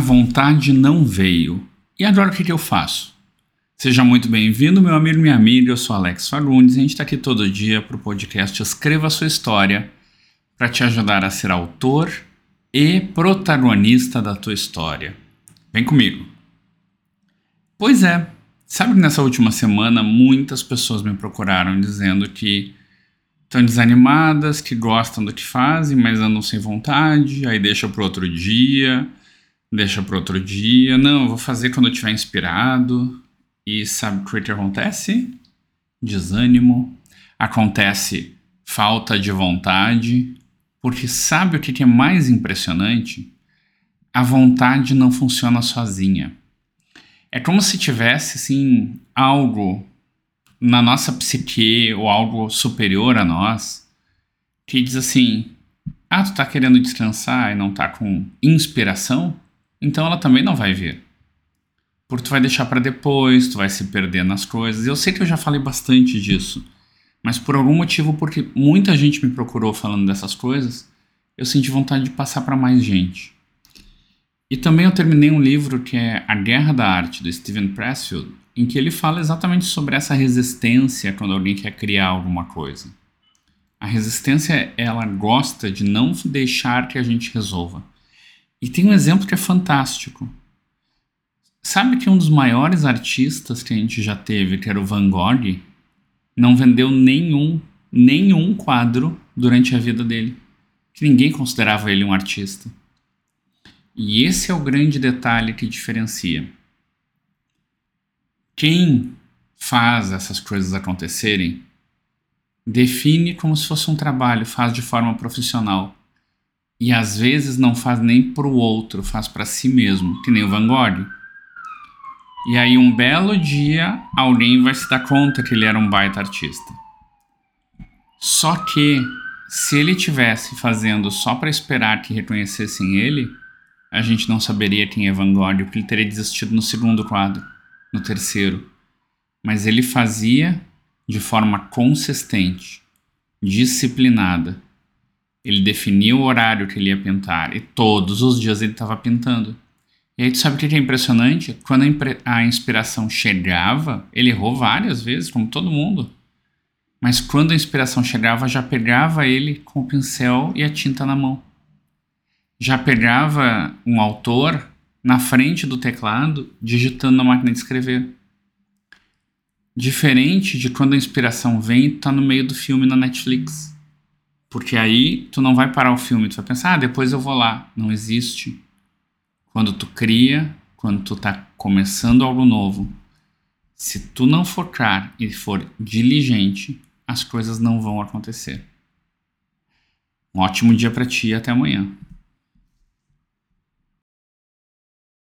vontade não veio. E agora o que, que eu faço? Seja muito bem-vindo, meu amigo e minha amiga. Eu sou Alex Fagundes a gente está aqui todo dia para o podcast Escreva a Sua História para te ajudar a ser autor e protagonista da tua história. Vem comigo. Pois é, sabe que nessa última semana muitas pessoas me procuraram dizendo que estão desanimadas, que gostam do que fazem, mas andam sem vontade, aí deixa para outro dia deixa para outro dia. Não, vou fazer quando eu estiver inspirado. E sabe o que acontece? Desânimo. Acontece falta de vontade. Porque sabe o que é mais impressionante? A vontade não funciona sozinha. É como se tivesse assim algo na nossa psique ou algo superior a nós que diz assim: "Ah, tu tá querendo descansar e não tá com inspiração? Então ela também não vai vir. Porque tu vai deixar para depois, tu vai se perder nas coisas. Eu sei que eu já falei bastante disso, mas por algum motivo, porque muita gente me procurou falando dessas coisas, eu senti vontade de passar para mais gente. E também eu terminei um livro que é A Guerra da Arte, do Steven Pressfield, em que ele fala exatamente sobre essa resistência quando alguém quer criar alguma coisa. A resistência, ela gosta de não deixar que a gente resolva. E tem um exemplo que é fantástico. Sabe que um dos maiores artistas que a gente já teve, que era o Van Gogh, não vendeu nenhum, nenhum quadro durante a vida dele. Que ninguém considerava ele um artista. E esse é o grande detalhe que diferencia. Quem faz essas coisas acontecerem define como se fosse um trabalho, faz de forma profissional e às vezes não faz nem para o outro, faz para si mesmo, que nem o Van Gogh. E aí um belo dia alguém vai se dar conta que ele era um baita artista. Só que se ele tivesse fazendo só para esperar que reconhecessem ele, a gente não saberia quem é Van Gogh, porque ele teria desistido no segundo quadro, no terceiro. Mas ele fazia de forma consistente, disciplinada ele definia o horário que ele ia pintar e todos os dias ele estava pintando. E aí tu sabe o que é impressionante? Quando a, a inspiração chegava, ele errou várias vezes, como todo mundo. Mas quando a inspiração chegava, já pegava ele com o pincel e a tinta na mão. Já pegava um autor na frente do teclado, digitando na máquina de escrever. Diferente de quando a inspiração vem e tá no meio do filme na Netflix. Porque aí tu não vai parar o filme, tu vai pensar, ah, depois eu vou lá. Não existe. Quando tu cria, quando tu tá começando algo novo, se tu não focar e for diligente, as coisas não vão acontecer. Um ótimo dia para ti e até amanhã.